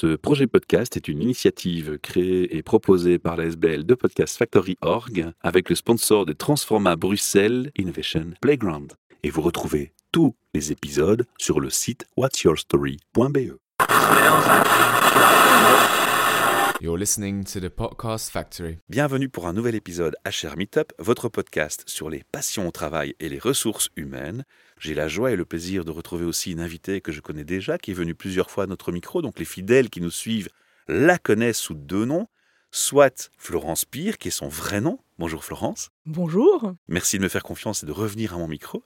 Ce projet podcast est une initiative créée et proposée par la SBL de Podcast Factory Org avec le sponsor de Transforma Bruxelles Innovation Playground. Et vous retrouvez tous les épisodes sur le site whatsyourstory.be. You're listening to the Podcast Factory. Bienvenue pour un nouvel épisode HR Meetup, votre podcast sur les passions au travail et les ressources humaines. J'ai la joie et le plaisir de retrouver aussi une invitée que je connais déjà, qui est venue plusieurs fois à notre micro, donc les fidèles qui nous suivent la connaissent sous deux noms, soit Florence Pire, qui est son vrai nom. Bonjour Florence. Bonjour. Merci de me faire confiance et de revenir à mon micro.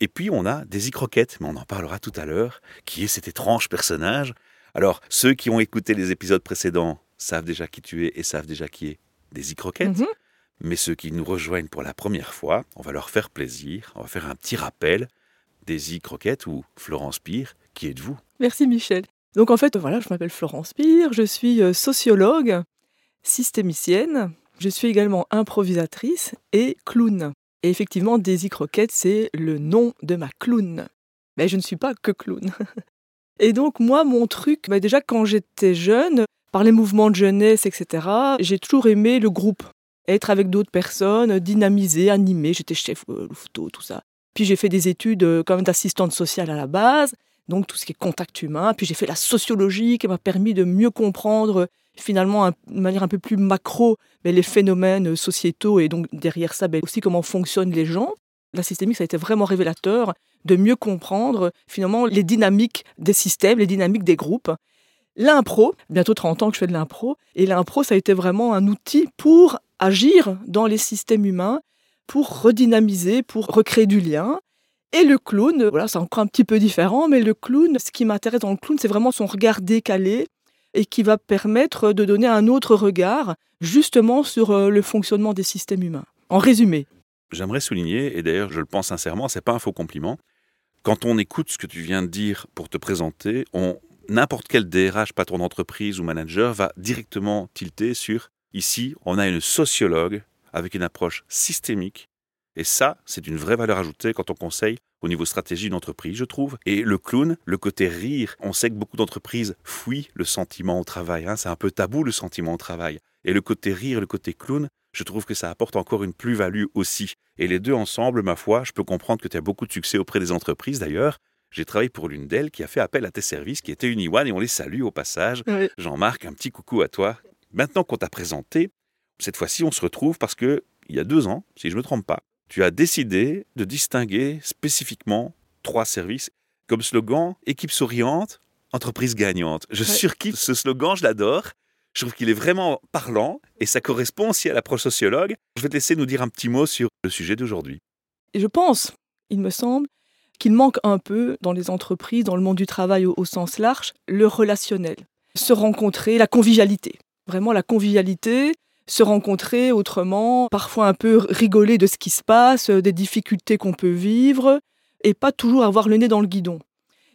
Et puis on a Daisy Croquette, mais on en parlera tout à l'heure, qui est cet étrange personnage. Alors, ceux qui ont écouté les épisodes précédents savent déjà qui tu es et savent déjà qui est Daisy Croquette. Mhm. Mais ceux qui nous rejoignent pour la première fois, on va leur faire plaisir. On va faire un petit rappel. Daisy Croquette ou Florence Pire, qui êtes-vous? Merci Michel. Donc en fait, voilà, je m'appelle Florence Pire, je suis euh, sociologue, systémicienne, je suis également improvisatrice et clown. Et effectivement, Daisy Croquette, c'est le nom de ma clown. Mais je ne suis pas que clown. Et donc moi, mon truc, bah, déjà quand j'étais jeune, par les mouvements de jeunesse, etc., j'ai toujours aimé le groupe. Être avec d'autres personnes, dynamiser, animer. J'étais chef euh, louveteau, tout ça. Puis j'ai fait des études euh, même d'assistante sociale à la base, donc tout ce qui est contact humain. Puis j'ai fait la sociologie qui m'a permis de mieux comprendre euh, finalement de manière un peu plus macro mais les phénomènes euh, sociétaux et donc derrière ça ben, aussi comment fonctionnent les gens. La systémique, ça a été vraiment révélateur de mieux comprendre finalement les dynamiques des systèmes, les dynamiques des groupes. L'impro, bientôt 30 ans que je fais de l'impro, et l'impro, ça a été vraiment un outil pour agir dans les systèmes humains, pour redynamiser, pour recréer du lien. Et le clown, voilà, c'est encore un petit peu différent, mais le clown, ce qui m'intéresse dans le clown, c'est vraiment son regard décalé et qui va permettre de donner un autre regard justement sur euh, le fonctionnement des systèmes humains. En résumé. J'aimerais souligner, et d'ailleurs je le pense sincèrement, c'est pas un faux compliment. Quand on écoute ce que tu viens de dire pour te présenter, n'importe quel DRH, patron d'entreprise ou manager va directement tilter sur ici, on a une sociologue avec une approche systémique. Et ça, c'est une vraie valeur ajoutée quand on conseille au niveau stratégie d'une entreprise, je trouve. Et le clown, le côté rire, on sait que beaucoup d'entreprises fuient le sentiment au travail. hein. C'est un peu tabou le sentiment au travail. Et le côté rire, le côté clown, je trouve que ça apporte encore une plus-value aussi. Et les deux ensemble, ma foi, je peux comprendre que tu as beaucoup de succès auprès des entreprises d'ailleurs. J'ai travaillé pour l'une d'elles qui a fait appel à tes services, qui était Uniwan, et on les salue au passage. Jean-Marc, un petit coucou à toi. Maintenant qu'on t'a présenté, cette fois-ci, on se retrouve parce que, il y a deux ans, si je ne me trompe pas, tu as décidé de distinguer spécifiquement trois services comme slogan équipe souriante, entreprise gagnante. Je Ouais. surkiffe ce slogan, je l'adore. Je trouve qu'il est vraiment parlant et ça correspond aussi à l'approche sociologue. Je vais te laisser nous dire un petit mot sur le sujet d'aujourd'hui. Et je pense, il me semble, qu'il manque un peu dans les entreprises, dans le monde du travail au, au sens large, le relationnel. Se rencontrer, la convivialité. Vraiment la convivialité, se rencontrer autrement, parfois un peu rigoler de ce qui se passe, euh, des difficultés qu'on peut vivre, et pas toujours avoir le nez dans le guidon.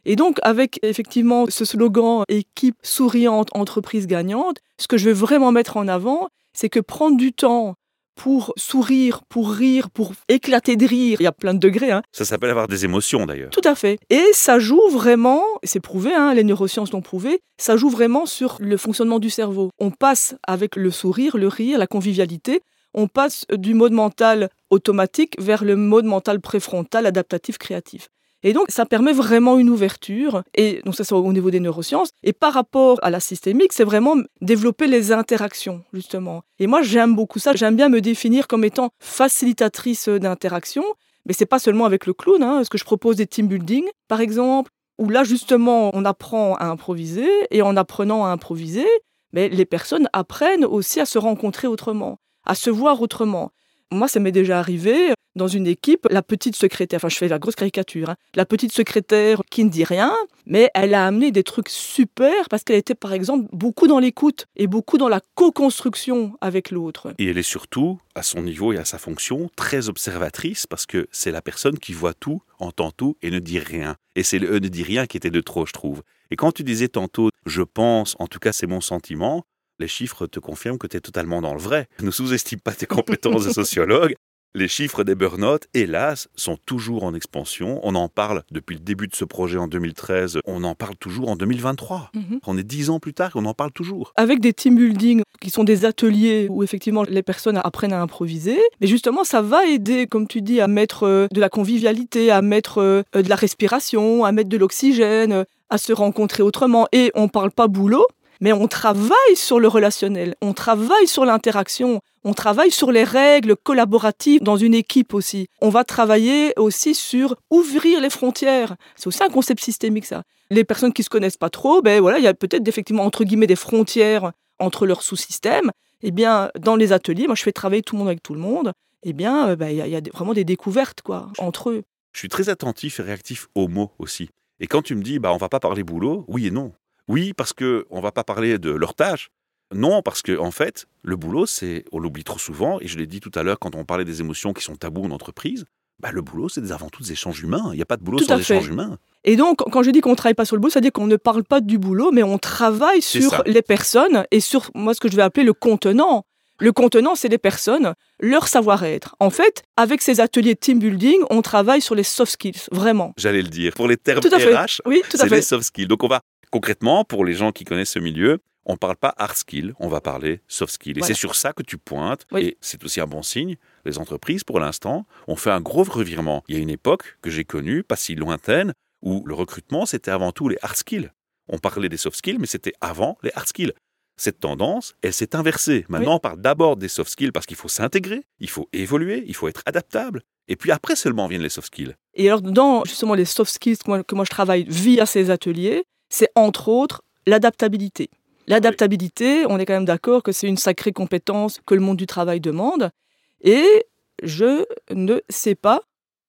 Et donc, avec effectivement ce slogan équipe souriante, entreprise gagnante, ce que je veux vraiment mettre en avant, c'est que prendre du temps pour sourire, pour rire, pour éclater de rire, il y a plein de degrés, hein, Ça s'appelle avoir des émotions d'ailleurs. tout à fait. Et ça joue vraiment, c'est prouvé, hein, les neurosciences l'ont prouvé, ça joue vraiment sur le fonctionnement du cerveau. On passe avec le sourire, le rire, la convivialité, on passe du mode mental automatique vers le mode mental préfrontal, adaptatif, créatif. Et donc, ça permet vraiment une ouverture, et donc ça c'est au niveau des neurosciences. Et par rapport à la systémique, c'est vraiment développer les interactions, justement. Et moi, j'aime beaucoup ça. J'aime bien me définir comme étant facilitatrice d'interaction, mais c'est pas seulement avec le clown, hein, parce que je propose des team building, par exemple, où là justement on apprend à improviser et en apprenant à improviser, mais les personnes apprennent aussi à se rencontrer autrement, à se voir autrement. Moi, ça m'est déjà arrivé dans une équipe, la petite secrétaire, enfin je fais la grosse caricature, hein, la petite secrétaire qui ne dit rien, mais elle a amené des trucs super parce qu'elle était par exemple beaucoup dans l'écoute et beaucoup dans la co-construction avec l'autre. Et elle est surtout, à son niveau et à sa fonction, très observatrice parce que c'est la personne qui voit tout, entend tout et ne dit rien. Et c'est le euh, ne dit rien qui était de trop, je trouve. Et quand tu disais tantôt, je pense, en tout cas c'est mon sentiment, les chiffres te confirment que tu es totalement dans le vrai. Ne sous-estime pas tes compétences de sociologue. Les chiffres des burn-out, hélas, sont toujours en expansion. On en parle depuis le début de ce projet en 2013. On en parle toujours en 2023. Mhm. On est dix ans plus tard et on en parle toujours. Avec des team building qui sont des ateliers où effectivement les personnes apprennent à improviser. Mais justement, ça va aider, comme tu dis, à mettre euh, de la convivialité, à mettre euh, de la respiration, à mettre de l'oxygène, euh, à se rencontrer autrement. Et on parle pas boulot, mais on travaille sur le relationnel, on travaille sur l'interaction, on travaille sur les règles collaboratives dans une équipe aussi. On va travailler aussi sur ouvrir les frontières. C'est aussi un concept systémique ça. Les personnes qui se connaissent pas trop, ben voilà, il y a peut-être effectivement entre guillemets des frontières entre leurs sous-systèmes. Eh bien, dans les ateliers, moi je fais travailler tout le monde avec tout le monde. Eh bien, euh, ben, il y, y a vraiment des découvertes quoi entre eux. Je suis très attentif et réactif aux mots aussi. Et quand tu me dis, bah, on va pas parler boulot, oui et non. Oui, parce que on va pas parler de leur tâche. Non, parce que en fait, le boulot, c'est, on l'oublie trop souvent. Et je l'ai dit tout à l'heure quand on parlait des émotions qui sont tabous en entreprise. Bah, le boulot, c'est avant tout des échanges humains. Il n'y a pas de boulot Tout sans échanges humains. Et donc, quand je dis qu'on ne travaille pas sur le boulot, c'est-à-dire qu'on ne parle pas du boulot, mais on travaille sur ça. les personnes et sur moi ce que je vais appeler le contenant. Le contenant, c'est les personnes, leur savoir-être. En fait, avec ces ateliers de team building, on travaille sur les soft skills, vraiment. J'allais le dire. Pour les termes Tout à fait. RH, Oui, tout à c'est les fait. soft skills. Donc on va concrètement, pour les gens qui connaissent ce milieu, on parle pas hard skills, on va parler soft skills. Et Voilà. c'est sur ça que tu pointes. Oui. Et c'est aussi un bon signe. Les entreprises, pour l'instant, ont fait un gros revirement. Il y a une époque que j'ai connue, pas si lointaine, où le recrutement, c'était avant tout les hard skills. On parlait des soft skills, mais c'était avant les hard skills. Cette tendance, elle s'est inversée. Maintenant, on parle d'abord des soft skills parce qu'il faut s'intégrer, il faut évoluer, il faut être adaptable. Et puis après seulement viennent les soft skills. Et alors, dans justement les soft skills que moi, que moi je travaille via ces ateliers, c'est entre autres l'adaptabilité. L'adaptabilité, on est quand même d'accord que c'est une sacrée compétence que le monde du travail demande. Et je ne sais pas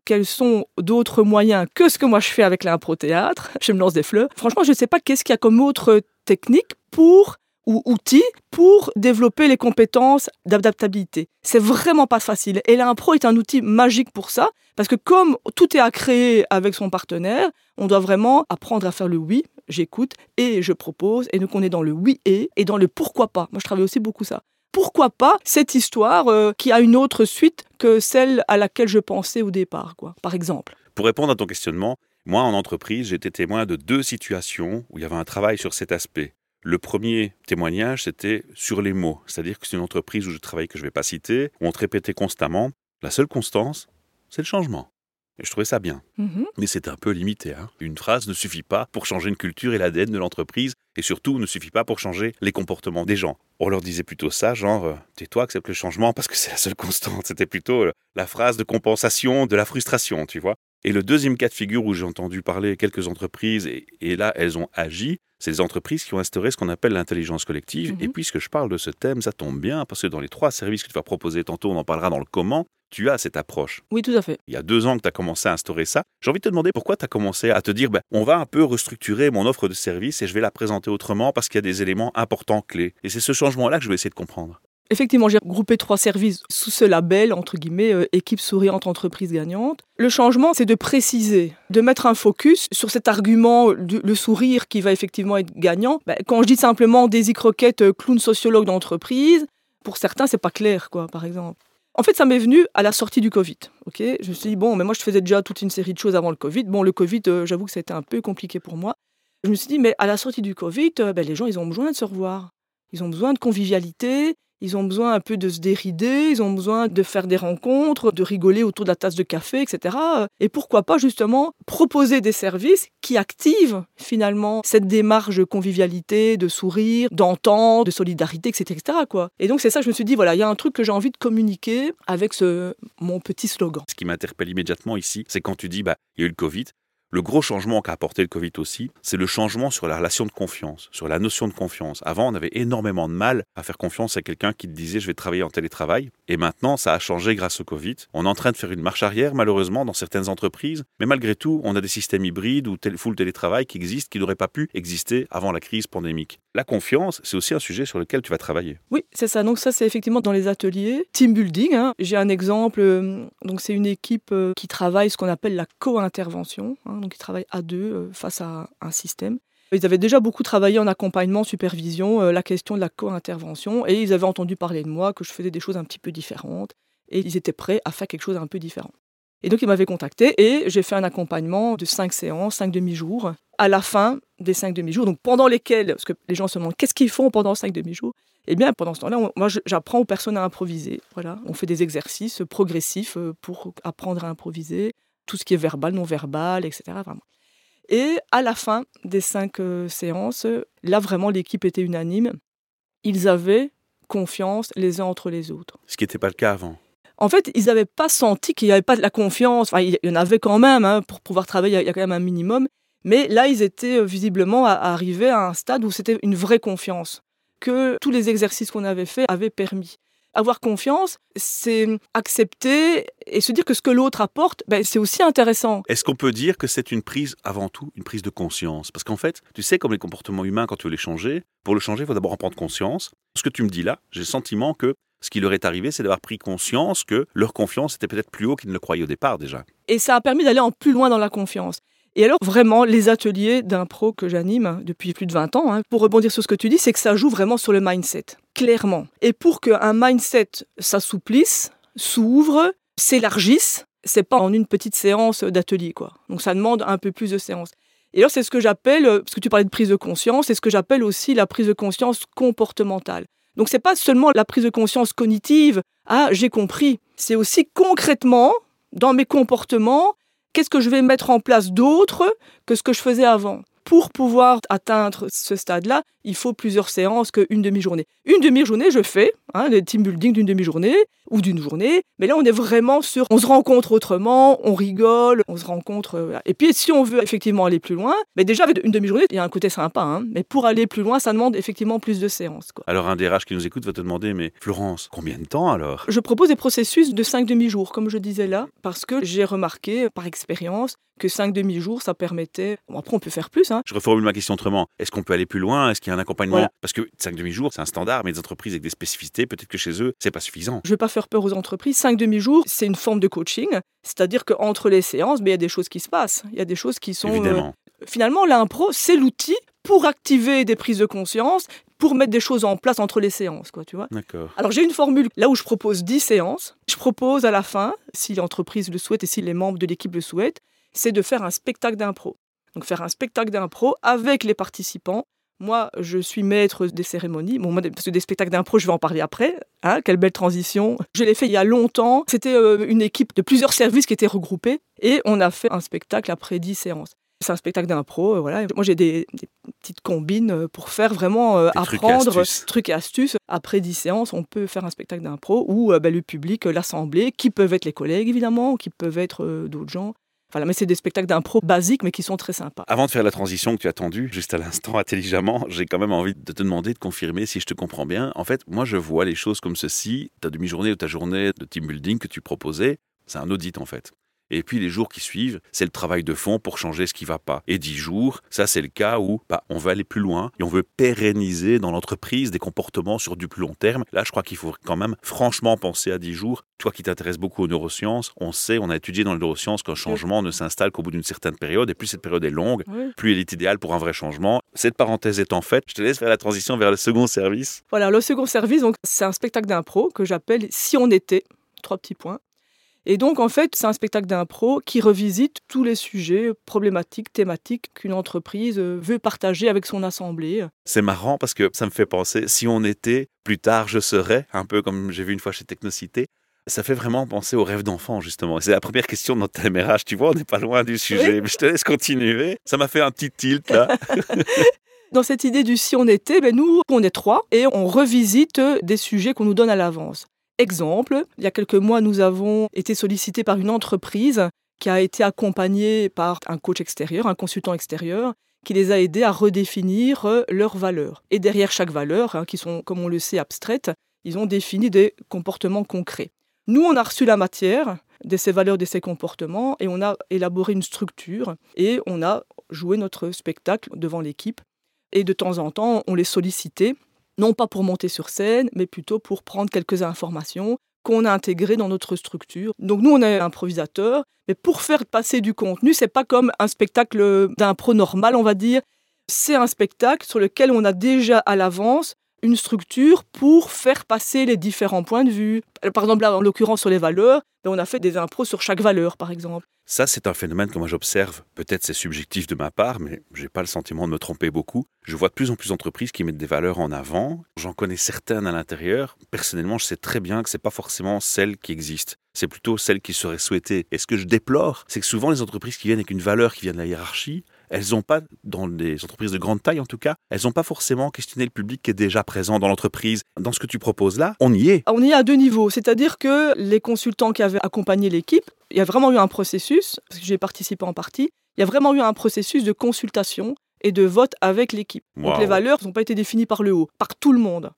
quels sont d'autres moyens que ce que moi je fais avec l'impro-théâtre. Je me lance des fleurs. Franchement, je ne sais pas qu'est-ce qu'il y a comme autre technique pour ou outils pour développer les compétences d'adaptabilité. C'est vraiment pas facile. Et l'impro est un outil magique pour ça, parce que comme tout est à créer avec son partenaire, on doit vraiment apprendre à faire le oui, j'écoute et je propose, et donc on est dans le oui et, et dans le pourquoi pas. Moi je travaille aussi beaucoup ça. Pourquoi pas cette histoire euh, qui a une autre suite que celle à laquelle je pensais au départ, quoi, par exemple. Pour répondre à ton questionnement, moi en entreprise, été témoin de deux situations où il y avait un travail sur cet aspect. Le premier témoignage, c'était sur les mots, c'est-à-dire que c'est une entreprise où je travaille que je ne vais pas citer, où on te répétait constamment, la seule constance, c'est le changement. Et je trouvais ça bien. Mhm. Mais c'est un peu limité. hein. Une phrase ne suffit pas pour changer une culture et l'ADN de l'entreprise, et surtout ne suffit pas pour changer les comportements des gens. On leur disait plutôt ça, genre euh, tais-toi, accepte le changement parce que c'est la seule constante. C'était plutôt euh, la phrase de compensation de la frustration, tu vois. Et le deuxième cas de figure où j'ai entendu parler quelques entreprises, et, et là elles ont agi, c'est les entreprises qui ont instauré ce qu'on appelle l'intelligence collective. Mhm. Et puisque je parle de ce thème, ça tombe bien, parce que dans les trois services que tu vas proposer, tantôt on en parlera dans le comment, tu as cette approche Oui, tout à fait. il y a deux ans que tu as commencé à instaurer ça. J'ai envie de te demander pourquoi tu as commencé à te dire ben, on va un peu restructurer mon offre de service et je vais la présenter autrement parce qu'il y a des éléments importants clés. Et c'est ce changement-là que je vais essayer de comprendre. Effectivement, j'ai groupé trois services sous ce label, entre guillemets, euh, équipe souriante, entreprise gagnante. Le changement, c'est de préciser, de mettre un focus sur cet argument, du- le sourire qui va effectivement être gagnant. Ben, quand je dis simplement Daisy Croquette, euh, clown sociologue d'entreprise, pour certains, c'est pas clair, quoi, par exemple. En fait, ça m'est venu à la sortie du Covid. ok? Je me suis dit, bon, mais moi, je faisais déjà toute une série de choses avant le Covid. Bon, le Covid, euh, j'avoue que ça a été un peu compliqué pour moi. Je me suis dit, mais à la sortie du Covid, ben, les gens, ils ont besoin de se revoir. Ils ont besoin de convivialité, ils ont besoin un peu de se dérider, ils ont besoin de faire des rencontres, de rigoler autour de la tasse de café, etc. Et pourquoi pas justement proposer des services qui activent finalement cette démarche de convivialité, de sourire, d'entente, de solidarité, etc. quoi. Et donc c'est ça je me suis dit, voilà, il y a un truc que j'ai envie de communiquer avec ce, mon petit slogan. Ce qui m'interpelle immédiatement ici, c'est quand tu dis bah, il y a eu le Covid. Le gros changement qu'a apporté le Covid aussi, c'est le changement sur la relation de confiance, sur la notion de confiance. Avant, on avait énormément de mal à faire confiance à quelqu'un qui te disait je vais travailler en télétravail. Et maintenant, ça a changé grâce au Covid. On est en train de faire une marche arrière, malheureusement, dans certaines entreprises. Mais malgré tout, on a des systèmes hybrides ou full télétravail qui existent, qui n'auraient pas pu exister avant la crise pandémique. La confiance, c'est aussi un sujet sur lequel tu vas travailler. Oui, c'est ça. Donc ça, c'est effectivement dans les ateliers. Team building, hein. j'ai un exemple. euh, Donc c'est une équipe euh, qui travaille ce qu'on appelle la co-intervention. hein. Donc ils travaillent à deux euh, face à un système. Ils avaient déjà beaucoup travaillé en accompagnement, supervision, euh, la question de la co-intervention. Et ils avaient entendu parler de moi, que je faisais des choses un petit peu différentes. et ils étaient prêts à faire quelque chose d'un peu différent. Et donc, ils m'avaient contacté et j'ai fait un accompagnement de cinq séances, cinq demi-jours, à la fin des cinq demi-jours, donc pendant lesquels, parce que les gens se demandent qu'est-ce qu'ils font pendant cinq demi-jours, eh bien, pendant ce temps-là, moi, j'apprends aux personnes à improviser. Voilà, on fait des exercices progressifs euh, pour apprendre à improviser, tout ce qui est verbal, non verbal, etc. Vraiment. Et à la fin des cinq euh, séances, là vraiment l'équipe était unanime. Ils avaient confiance les uns entre les autres. Ce qui n'était pas le cas avant. En fait, ils n'avaient pas senti qu'il n'y avait pas de la confiance. Enfin, il y en avait quand même, hein, pour pouvoir travailler, il y a quand même un minimum. Mais là, ils étaient euh, visiblement arrivés à un stade où c'était une vraie confiance que tous les exercices qu'on avait faits avaient permis. Avoir confiance, c'est accepter et se dire que ce que l'autre apporte, ben, c'est aussi intéressant. Est-ce qu'on peut dire que c'est une prise, avant tout, une prise de conscience? Parce qu'en fait, tu sais, comme les comportements humains, quand tu veux les changer, pour le changer, il faut d'abord en prendre conscience. Ce que tu me dis là, j'ai le sentiment que ce qui leur est arrivé, c'est d'avoir pris conscience que leur confiance était peut-être plus haut qu'ils ne le croyaient au départ déjà. Et ça a permis d'aller en plus loin dans la confiance. Et alors, vraiment, les ateliers d'impro que j'anime depuis plus de 20 ans, hein, pour rebondir sur ce que tu dis, c'est que ça joue vraiment sur le mindset, clairement. Et pour qu'un mindset s'assouplisse, s'ouvre, s'élargisse, c'est pas en une petite séance d'atelier, quoi. Donc ça demande un peu plus de séances. Et alors, c'est ce que j'appelle, parce que tu parlais de prise de conscience, c'est ce que j'appelle aussi la prise de conscience comportementale. Donc, c'est pas seulement la prise de conscience cognitive, ah, j'ai compris. C'est aussi concrètement, dans mes comportements, qu'est-ce que je vais mettre en place d'autre que ce que je faisais avant? Pour pouvoir atteindre ce stade-là, il faut plusieurs séances qu'une demi-journée. Une demi-journée, je fais, hein, le team building d'une demi-journée ou d'une journée, mais là, on est vraiment sur, on se rencontre autrement, on rigole, on se rencontre. Euh, et puis, si on veut effectivement aller plus loin, mais déjà, avec une demi-journée, il y a un côté sympa, hein, mais pour aller plus loin, ça demande effectivement plus de séances. Quoi. Alors, un DRH qui nous écoute va te demander, mais Florence, combien de temps alors? Je propose des processus de cinq demi-jours, comme je disais là, parce que j'ai remarqué par expérience que cinq demi-jours, ça permettait. Bon, après, on peut faire plus. Hein. Je reformule ma question autrement. Est-ce qu'on peut aller plus loin? Est-ce qu'il y a un accompagnement? Parce que cinq demi-jours, c'est un standard, mais des entreprises avec des spécificités, peut-être que chez eux, c'est pas suffisant. Je vais pas faire peur aux entreprises. Cinq demi-jours, c'est une forme de coaching. C'est-à-dire qu'entre les séances, ben, il y a des choses qui se passent. Il y a des choses qui sont. Évidemment. Euh, finalement, l'impro, c'est l'outil pour activer des prises de conscience, pour mettre des choses en place entre les séances, quoi, tu vois. D'accord. Alors j'ai une formule là où je propose 10 séances. Je propose à la fin, si l'entreprise le souhaite et si les membres de l'équipe le souhaitent, c'est de faire un spectacle d'impro. Donc faire un spectacle d'impro avec les participants. Moi, je suis maître des cérémonies. Bon, parce que des spectacles d'impro, je vais en parler après. Hein, quelle belle transition. Je l'ai fait il y a longtemps. C'était euh, une équipe de plusieurs services qui étaient regroupés. Et on a fait un spectacle après 10 séances. C'est un spectacle d'impro, euh, voilà. Moi, j'ai des, petites combines euh, pour faire vraiment apprendre trucs et, astuces. Après 10 séances, on peut faire un spectacle d'impro où ben, le public, l'assemblée, qui peuvent être les collègues évidemment, qui peuvent être d'autres gens, voilà, mais c'est des spectacles d'impro basiques, mais qui sont très sympas. Avant de faire la transition que tu as tendue, juste à l'instant, intelligemment, j'ai quand même envie de te demander de confirmer si je te comprends bien. En fait, moi, je vois les choses comme ceci. Ta demi-journée ou ta journée de team building que tu proposais, c'est un audit en fait. Et puis les jours qui suivent, c'est le travail de fond pour changer ce qui va pas. Et dix jours, ça c'est le cas où bah, on veut aller plus loin et on veut pérenniser dans l'entreprise des comportements sur du plus long terme. Là, je crois qu'il faut quand même franchement penser à dix jours. Toi qui t'intéresses beaucoup aux neurosciences, on sait, on a étudié dans les neurosciences qu'un changement ne s'installe qu'au bout d'une certaine période. Et plus cette période est longue, plus elle est idéale pour un vrai changement. Cette parenthèse étant faite, je te laisse faire la transition vers le second service. Voilà, le second service, donc c'est un spectacle d'impro que j'appelle Si on était. Trois petits points. Et donc, en fait, c'est un spectacle d'impro qui revisite tous les sujets problématiques, thématiques qu'une entreprise euh, veut partager avec son assemblée. C'est marrant parce que ça me fait penser, si on était, plus tard je serais, un peu comme j'ai vu une fois chez Technocité, ça fait vraiment penser au rêve d'enfant, justement. C'est la première question de notre MRH. Tu vois, on n'est pas loin du sujet, mais je te laisse continuer. Ça m'a fait un petit tilt, là. Dans cette idée du si on était, ben nous, on est trois et on revisite des sujets qu'on nous donne à l'avance. Exemple, il y a quelques mois, nous avons été sollicités par une entreprise qui a été accompagnée par un coach extérieur, un consultant extérieur, qui les a aidés à redéfinir euh, leurs valeurs. Et derrière chaque valeur, hein, qui sont, comme on le sait, abstraites, ils ont défini des comportements concrets. Nous, on a reçu la matière de ces valeurs, de ces comportements, et on a élaboré une structure, et on a joué notre spectacle devant l'équipe. Et de temps en temps, on les sollicitait non pas pour monter sur scène, mais plutôt pour prendre quelques informations qu'on a intégrées dans notre structure. Donc nous, on est improvisateur, mais pour faire passer du contenu, c'est pas comme un spectacle d'impro normal, on va dire. C'est un spectacle sur lequel on a déjà à l'avance une structure pour faire passer les différents points de vue. Par exemple, là, en l'occurrence sur les valeurs, ben, on a fait des impros sur chaque valeur, par exemple. Ça, c'est un phénomène que moi j'observe. Peut-être c'est subjectif de ma part, mais j'ai pas le sentiment de me tromper beaucoup. Je vois de plus en plus d'entreprises qui mettent des valeurs en avant. J'en connais certaines à l'intérieur. Personnellement, je sais très bien que c'est pas forcément celles qui existent. C'est plutôt celles qui seraient souhaitées. Et ce que je déplore, c'est que souvent les entreprises qui viennent avec une valeur qui vient de la hiérarchie, elles n'ont pas, dans les entreprises de grande taille en tout cas, elles n'ont pas forcément questionné le public qui est déjà présent dans l'entreprise. Dans ce que tu proposes là, on y est. On y est à deux niveaux. C'est-à-dire que les consultants qui avaient accompagné l'équipe, il y a vraiment eu un processus, parce que j'ai participé en partie, il y a vraiment eu un processus de consultation et de vote avec l'équipe. Donc les valeurs n'ont pas été définies par le haut, par tout le monde.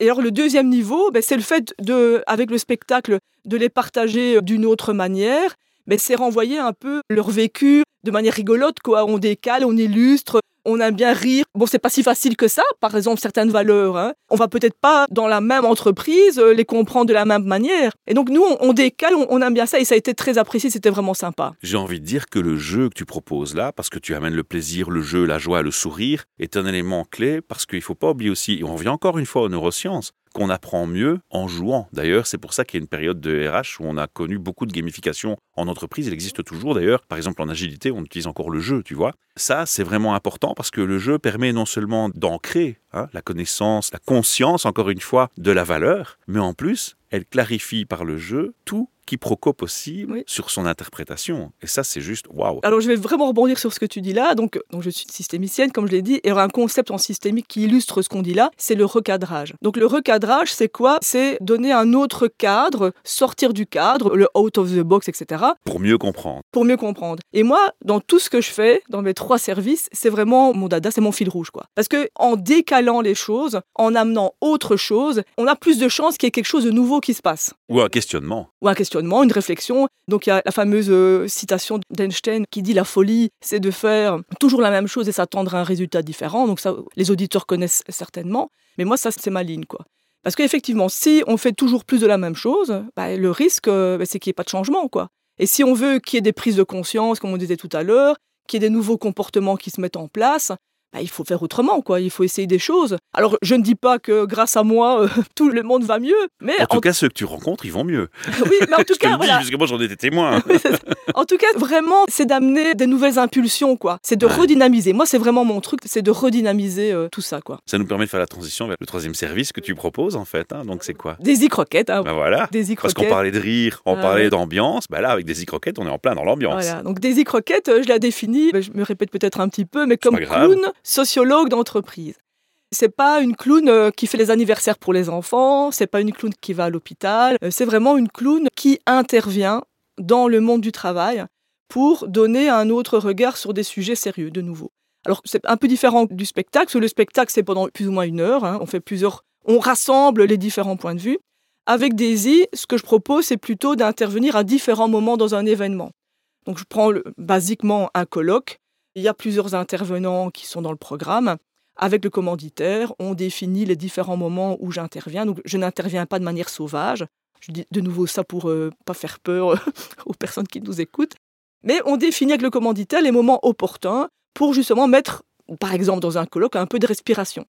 Et alors le deuxième niveau, ben, c'est le fait de, avec le spectacle, de les partager d'une autre manière mais c'est renvoyer un peu leur vécu de manière rigolote, quoi. On décale, on illustre, on aime bien rire. Bon, c'est pas si facile que ça, par exemple, certaines valeurs. Hein. On va peut-être pas, dans la même entreprise, euh, les comprendre de la même manière. Et donc, nous, on, décale, on, aime bien ça, et ça a été très apprécié, c'était vraiment sympa. J'ai envie de dire que le jeu que tu proposes là, parce que tu amènes le plaisir, le jeu, la joie, le sourire, est un élément clé, parce qu'il faut pas oublier aussi, et on revient encore une fois aux neurosciences, qu'on apprend mieux en jouant. D'ailleurs, c'est pour ça qu'il y a une période de RH où on a connu beaucoup de gamification en entreprise. Il existe toujours d'ailleurs. Par exemple, en agilité, on utilise encore le jeu, tu vois. Ça, c'est vraiment important parce que le jeu permet non seulement d'ancrer hein, la connaissance, la conscience, encore une fois, de la valeur, mais en plus, elle clarifie par le jeu tout quiproquo possible sur son interprétation. Et ça, c'est juste waouh. Alors, je vais vraiment rebondir sur ce que tu dis là. Donc, donc je suis systémicienne, comme je l'ai dit, et un concept en systémique qui illustre ce qu'on dit là, c'est le recadrage. Donc, le recadrage, c'est quoi? C'est donner un autre cadre, sortir du cadre, le out of the box, etc. Pour mieux comprendre. Pour mieux comprendre. Et moi, dans tout ce que je fais, dans mes trois services, c'est vraiment mon dada, c'est mon fil rouge, quoi. Parce que en décalant les choses, en amenant autre chose, on a plus de chances qu'il y ait quelque chose de nouveau qui se passe. Ou un questionnement. Ou un questionnement une réflexion. Donc il y a la fameuse euh, citation d'Einstein qui dit la folie, c'est de faire toujours la même chose et s'attendre à un résultat différent. Donc ça, les auditeurs connaissent certainement. Mais moi, ça, c'est ma ligne, quoi. Parce qu'effectivement, si on fait toujours plus de la même chose, bah, le risque, euh, bah, c'est qu'il n'y ait pas de changement, quoi. Et si on veut qu'il y ait des prises de conscience, comme on disait tout à l'heure, qu'il y ait des nouveaux comportements qui se mettent en place, bah, il faut faire autrement, quoi. Il faut essayer des choses. Alors, je ne dis pas que grâce à moi, euh, tout le monde va mieux, mais en, tout cas, ceux que tu rencontres, ils vont mieux. oui, mais en tout cas, voilà. Dis, parce que moi, j'en étais témoin. en tout cas, vraiment, c'est d'amener des nouvelles impulsions, quoi. C'est de redynamiser. Moi, c'est vraiment mon truc, c'est de redynamiser euh, tout ça, quoi. Ça nous permet de faire la transition vers le troisième service que tu proposes, en fait. Hein. Donc, c'est quoi? Des e-croquettes. Hein. Ben voilà. Des Parce qu'on parlait de rire, on ah parlait d'ambiance. Ben là, avec des e-croquettes, on est en plein dans l'ambiance. Voilà. Donc, des e-croquettes, euh, je la définis, ben, je me répète peut-être un petit peu, mais comme clown, sociologue dans entreprise. C'est pas une clown euh, qui fait les anniversaires pour les enfants, c'est pas une clown qui va à l'hôpital, euh, c'est vraiment une clown qui intervient dans le monde du travail pour donner un autre regard sur des sujets sérieux de nouveau. Alors c'est un peu différent du spectacle, parce que le spectacle c'est pendant plus ou moins une heure, hein. on fait plusieurs, on rassemble les différents points de vue. Avec Daisy, ce que je propose c'est plutôt d'intervenir à différents moments dans un événement. Donc je prends basiquement un colloque, il y a plusieurs intervenants qui sont dans le programme. Avec le commanditaire, on définit les différents moments où j'interviens. Donc, je n'interviens pas de manière sauvage. Je dis de nouveau ça pour euh, pas faire peur aux personnes qui nous écoutent. Mais on définit avec le commanditaire les moments opportuns pour justement mettre, par exemple, dans un colloque, un peu de respiration.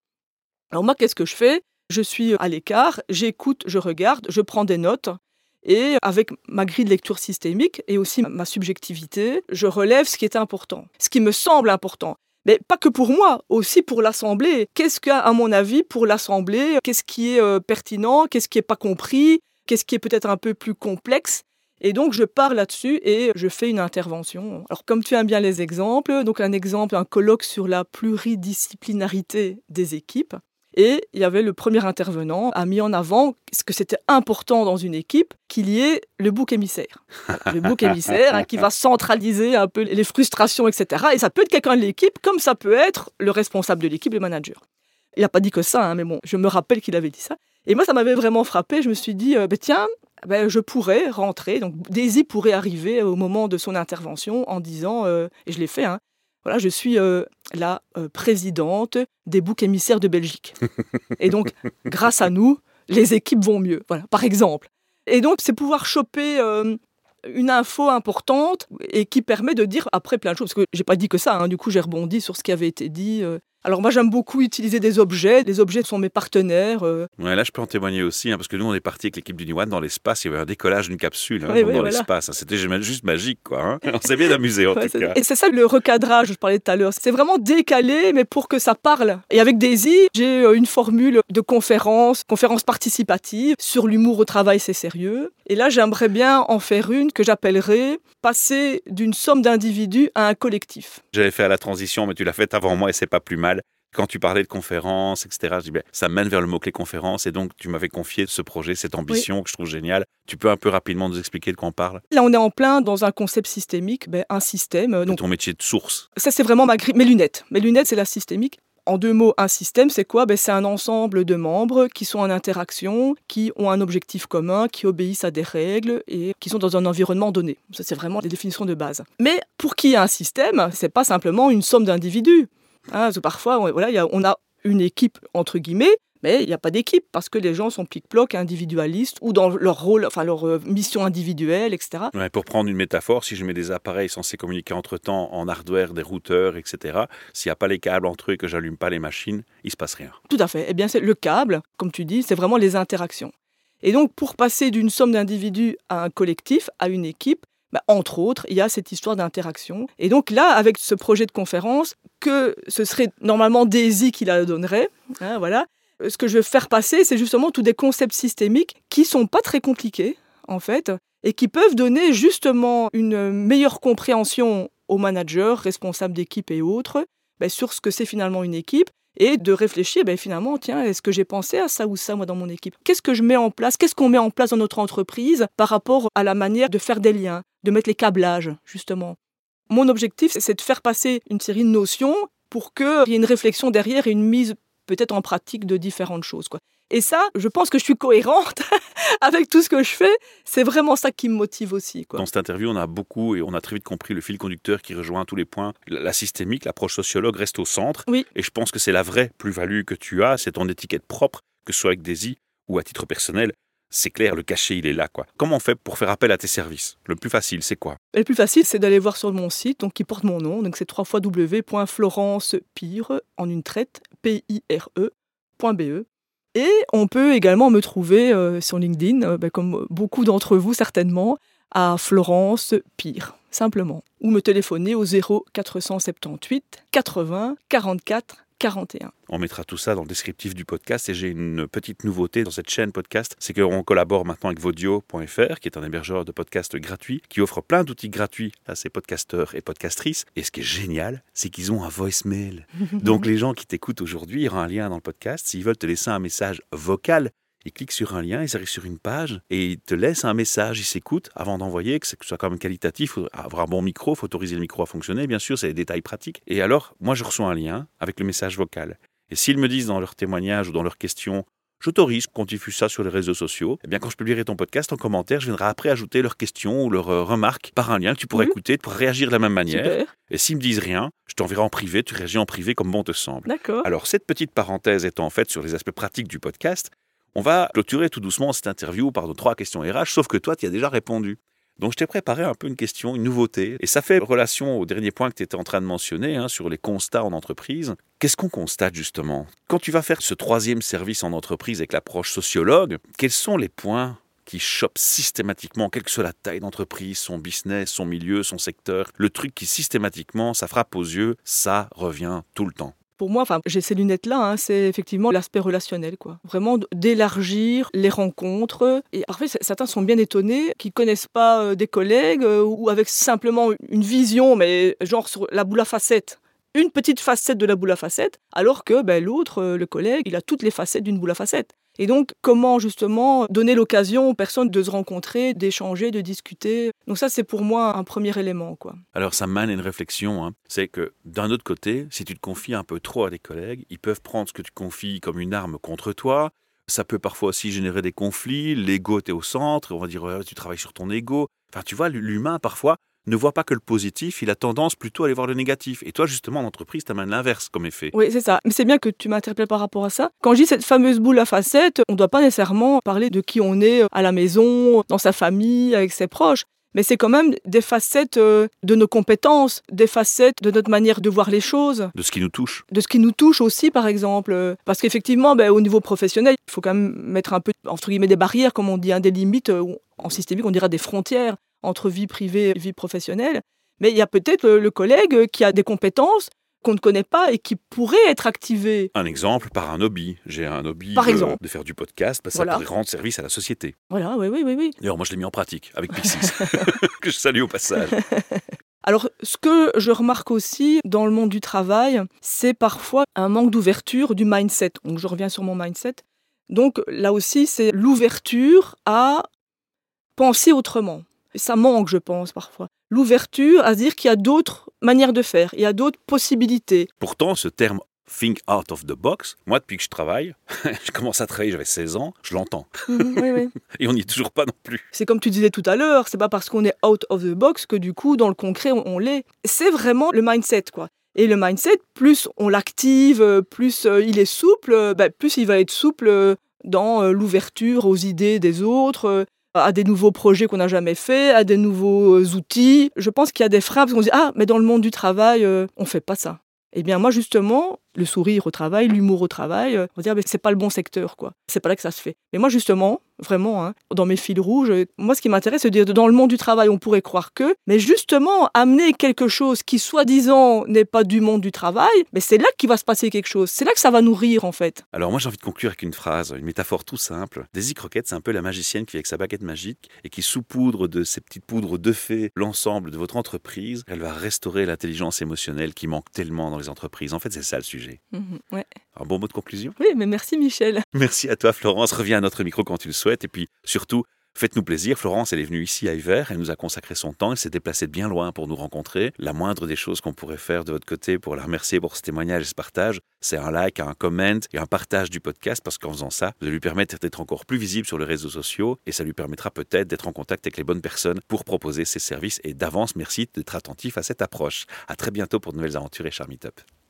Alors moi, qu'est-ce que je fais? Je suis à l'écart, j'écoute, je regarde, je prends des notes. Et avec ma grille de lecture systémique et aussi ma subjectivité, je relève ce qui est important, ce qui me semble important. Mais pas que pour moi, aussi pour l'Assemblée. Qu'est-ce a, à mon avis, pour l'Assemblée Qu'est-ce qui est euh, pertinent Qu'est-ce qui n'est pas compris Qu'est-ce qui est peut-être un peu plus complexe? Et donc, je pars là-dessus et je fais une intervention. Alors, comme tu aimes bien les exemples, donc un exemple, un colloque sur la pluridisciplinarité des équipes. Et il y avait le premier intervenant a mis en avant ce que c'était important dans une équipe qu'il y ait le bouc émissaire. le bouc émissaire hein, qui va centraliser un peu les frustrations, etc. Et ça peut être quelqu'un de l'équipe, comme ça peut être le responsable de l'équipe, le manager. Il n'a pas dit que ça, hein, mais bon, je me rappelle qu'il avait dit ça. Et moi, ça m'avait vraiment frappé. Je me suis dit, euh, ben tiens, ben, je pourrais rentrer. Donc, Daisy pourrait arriver au moment de son intervention en disant, euh, et je l'ai fait, hein, voilà, je suis euh, la euh, présidente des boucs émissaires de Belgique. Et donc, grâce à nous, les équipes vont mieux. Voilà, par exemple. Et donc, c'est pouvoir choper euh, une info importante et qui permet de dire après plein de choses. Parce que j'ai pas dit que ça. Hein. du coup, j'ai rebondi sur ce qui avait été dit. Alors moi j'aime beaucoup utiliser des objets. Les objets sont mes partenaires. euh. Ouais, là, je peux en témoigner aussi, hein, parce que nous, on est parti avec l'équipe du Niwan dans l'espace. Il y avait un décollage d'une capsule hein, dans l'espace. hein. C'était juste- magique, quoi. hein. On s'est bien amusé, en tout cas. et c'est ça le recadrage, je parlais tout à l'heure. C'est vraiment décalé, mais pour que ça parle. Et avec Daisy, j'ai euh, une formule de conférence, conférence participative sur l'humour au travail, c'est sérieux. Et là, j'aimerais bien en faire une que j'appellerais passer d'une somme d'individus à un collectif. J'avais fait à la transition, mais tu l'as faite avant moi et c'est pas plus mal. Quand tu parlais de conférences, etc., je dis, ben, ça mène vers le mot-clé conférence. Et donc, tu m'avais confié ce projet, cette ambition que je trouve géniale. Tu peux un peu rapidement nous expliquer de quoi on parle? Là, on est en plein dans un concept systémique, ben, un système. de Donc, ton métier de source. Ça, c'est vraiment ma grille. Mes lunettes. Mes lunettes, c'est la systémique. En deux mots, un système, c'est quoi? Ben, C'est un ensemble de membres qui sont en interaction, qui ont un objectif commun, qui obéissent à des règles et qui sont dans un environnement donné. Ça, c'est vraiment les définitions de base. Mais pour qui y a un système, c'est pas simplement une somme d'individus. Hein, parce que parfois, on, voilà, il y a- on a une équipe, entre guillemets, mais il n'y a pas d'équipe parce que les gens sont plic-ploc individualistes ou dans leur rôle, enfin leur euh, mission individuelle, etc. Ouais, pour prendre une métaphore, si je mets des appareils censés communiquer entre temps en hardware, des routeurs, etc., s'il n'y a pas les câbles entre eux et que j'allume pas les machines, il se passe rien. Tout à fait. Eh bien, c'est le câble, comme tu dis, c'est vraiment les interactions. Et donc, pour passer d'une somme d'individus à un collectif, à une équipe, bah, entre autres, il y a cette histoire d'interaction. Et donc là, avec ce projet de conférence, que ce serait normalement Daisy qui la donnerait, hein, voilà. Euh, Ce que je veux faire passer, c'est justement tous des concepts systémiques qui sont pas très compliqués, en fait, et qui peuvent donner justement une meilleure compréhension aux managers, responsables d'équipe et autres, ben, sur ce que c'est finalement une équipe et de réfléchir, ben, finalement, tiens, est-ce que j'ai pensé à ça ou ça, moi, dans mon équipe? Qu'est-ce que je mets en place? Qu'est-ce qu'on met en place dans notre entreprise par rapport à la manière de faire des liens, de mettre les câblages, justement Mon objectif, c'est de faire passer une série de notions pour qu'il y ait une réflexion derrière et une mise peut-être en pratique de différentes choses. Quoi. Et ça, je pense que je suis cohérente avec tout ce que je fais. C'est vraiment ça qui me motive aussi. Quoi. Dans cette interview, on a beaucoup et on a très vite compris le fil conducteur qui rejoint tous les points. La systémique, l'approche sociologue reste au centre. Oui. Et je pense que c'est la vraie plus-value que tu as, c'est ton étiquette propre, que ce soit avec Daisy ou à titre personnel. C'est clair, le cachet, il est là. Comment on fait pour faire appel à tes services? Le plus facile, c'est quoi? Le plus facile, c'est d'aller voir sur mon site, donc qui porte mon nom. Donc c'est www.florencepire en une traite, P-I-R-E.be. Et on peut également me trouver euh, sur LinkedIn, euh, ben, comme beaucoup d'entre vous certainement, à Florence Pire, simplement. Ou me téléphoner au 0 478 80 44 41. On mettra tout ça dans le descriptif du podcast et j'ai une petite nouveauté dans cette chaîne podcast, c'est qu'on collabore maintenant avec Vodio.fr, qui est un hébergeur de podcasts gratuit, qui offre plein d'outils gratuits à ses podcasteurs et podcastrices. Et ce qui est génial, c'est qu'ils ont un voicemail. Donc les gens qui t'écoutent aujourd'hui, il y aura un lien dans le podcast. S'ils veulent te laisser un message vocal, ils cliquent sur un lien, ils arrivent sur une page et ils te laissent un message, ils s'écoutent avant d'envoyer, que ce soit quand même qualitatif, faut avoir un bon micro, faut autoriser le micro à fonctionner, bien sûr, c'est des détails pratiques. Et alors, moi je reçois un lien avec le message vocal. Et s'ils me disent dans leur témoignage ou dans leurs questions, j'autorise qu'on diffuse ça sur les réseaux sociaux, eh bien quand je publierai ton podcast en commentaire, je viendrai après ajouter leurs questions ou leurs euh, remarques par un lien que tu pourrais Mhm. écouter, tu pourras réagir de la même manière. Super, Et s'ils me disent rien, je t'enverrai en privé, tu réagis en privé comme bon te semble. d'accord. Alors, cette petite parenthèse étant en fait sur les aspects pratiques du podcast, on va clôturer tout doucement cette interview par nos trois questions RH, sauf que toi, tu as déjà répondu. Donc, je t'ai préparé un peu une question, une nouveauté, et ça fait relation au dernier point que tu étais en train de mentionner, hein, sur les constats en entreprise. Qu'est-ce qu'on constate justement? Quand tu vas faire ce troisième service en entreprise avec l'approche sociologue, quels sont les points qui chopent systématiquement, quelle que soit la taille d'entreprise, son business, son milieu, son secteur, le truc qui systématiquement, ça frappe aux yeux, ça revient tout le temps? Pour moi, enfin, j'ai ces lunettes-là, hein, c'est effectivement l'aspect relationnel, quoi. Vraiment d'élargir les rencontres. Et parfois, c- certains sont bien étonnés, qui connaissent pas euh, des collègues euh, ou avec simplement une vision, mais genre sur la boule à facettes. Une petite facette de la boule à facettes, alors que ben, l'autre, euh, le collègue, il a toutes les facettes d'une boule à facettes. Et donc, comment justement donner l'occasion aux personnes de se rencontrer, d'échanger, de discuter? Donc ça, c'est pour moi un premier élément, quoi. Alors ça mène à une réflexion, hein. c'est que d'un autre côté, si tu te confies un peu trop à des collègues, ils peuvent prendre ce que tu confies comme une arme contre toi. Ça peut parfois aussi générer des conflits, l'ego est au centre, on va dire tu travailles sur ton ego. Enfin tu vois, l'humain parfois ne voit pas que le positif, il a tendance plutôt à aller voir le négatif. Et toi justement en entreprise, t'amènes l'inverse comme effet. Oui, c'est ça. Mais c'est bien que tu m'interpelles par rapport à ça. Quand je dis cette fameuse boule à facettes, on ne doit pas nécessairement parler de qui on est à la maison, dans sa famille, avec ses proches. Mais c'est quand même des facettes euh, de nos compétences, des facettes de notre manière de voir les choses, De ce qui nous touche. de ce qui nous touche aussi, par exemple. Euh, Parce qu'effectivement, ben, au niveau professionnel, il faut quand même mettre un peu, entre guillemets, des barrières, comme on dit, hein, des limites, euh, ou en systémique, on dirait des frontières entre vie privée et vie professionnelle. Mais il y a peut-être le, le collègue qui a des compétences qu'on ne connaît pas et qui pourraient être activées. Un exemple par un hobby. J'ai un hobby Par de, exemple. de faire du podcast, bah, ça Voilà. pourrait rendre service à la société. Voilà, oui, oui, oui, oui. D'ailleurs, moi, je l'ai mis en pratique avec Pixis, que je salue au passage. Alors, ce que je remarque aussi dans le monde du travail, c'est parfois un manque d'ouverture du mindset. Donc, je reviens sur mon mindset. Donc, là aussi, c'est l'ouverture à penser autrement. Ça manque, je pense, parfois. L'ouverture à dire qu'il y a d'autres manières de faire, il y a d'autres possibilités. Pourtant, ce terme think out of the box, moi, depuis que je travaille, je commence à travailler, j'avais 16 ans, je l'entends. Mhm, oui, oui. Et on n'y est toujours pas non plus. C'est comme tu disais tout à l'heure, c'est pas parce qu'on est out of the box que du coup, dans le concret, on, on l'est. C'est vraiment le mindset, quoi. Et le mindset, plus on l'active, euh, plus euh, il est souple, euh, bah, plus il va être souple dans l'ouverture aux idées des autres, à des nouveaux projets qu'on n'a jamais fait, à des nouveaux euh, outils. Je pense qu'il y a des freins parce qu'on se dit ah mais dans le monde du travail, euh, on fait pas ça. Eh bien moi justement, le sourire au travail, l'humour au travail, euh, on va dire mais c'est pas le bon secteur quoi. C'est pas là que ça se fait. Mais moi justement, vraiment, hein, dans mes fils rouges, euh, moi ce qui m'intéresse c'est de dire dans le monde du travail on pourrait croire que, mais justement amener quelque chose qui soi-disant n'est pas du monde du travail, mais c'est là qu'il va se passer quelque chose. C'est là que ça va nourrir en fait. Alors moi j'ai envie de conclure avec une phrase, une métaphore tout simple. Daisy Croquette, c'est un peu la magicienne qui avec sa baguette magique et qui saupoudre de ces petites poudres de fées l'ensemble de votre entreprise. Elle va restaurer l'intelligence émotionnelle qui manque tellement dans les entreprises. En fait, c'est ça le sujet. Mhm, ouais. Un bon mot de conclusion? Oui, mais merci Michel. Merci à toi Florence, reviens à notre micro quand tu le souhaites et puis surtout Faites-nous plaisir, Florence, elle est venue ici à Hiver, elle nous a consacré son temps, elle s'est déplacée de bien loin pour nous rencontrer. La moindre des choses qu'on pourrait faire de votre côté pour la remercier pour ce témoignage et ce partage, c'est un like, un comment et un partage du podcast parce qu'en faisant ça, vous allez lui permettre d'être encore plus visible sur les réseaux sociaux et ça lui permettra peut-être d'être en contact avec les bonnes personnes pour proposer ses services et d'avance, merci d'être attentif à cette approche. À très bientôt pour de nouvelles aventures et Char Meetup.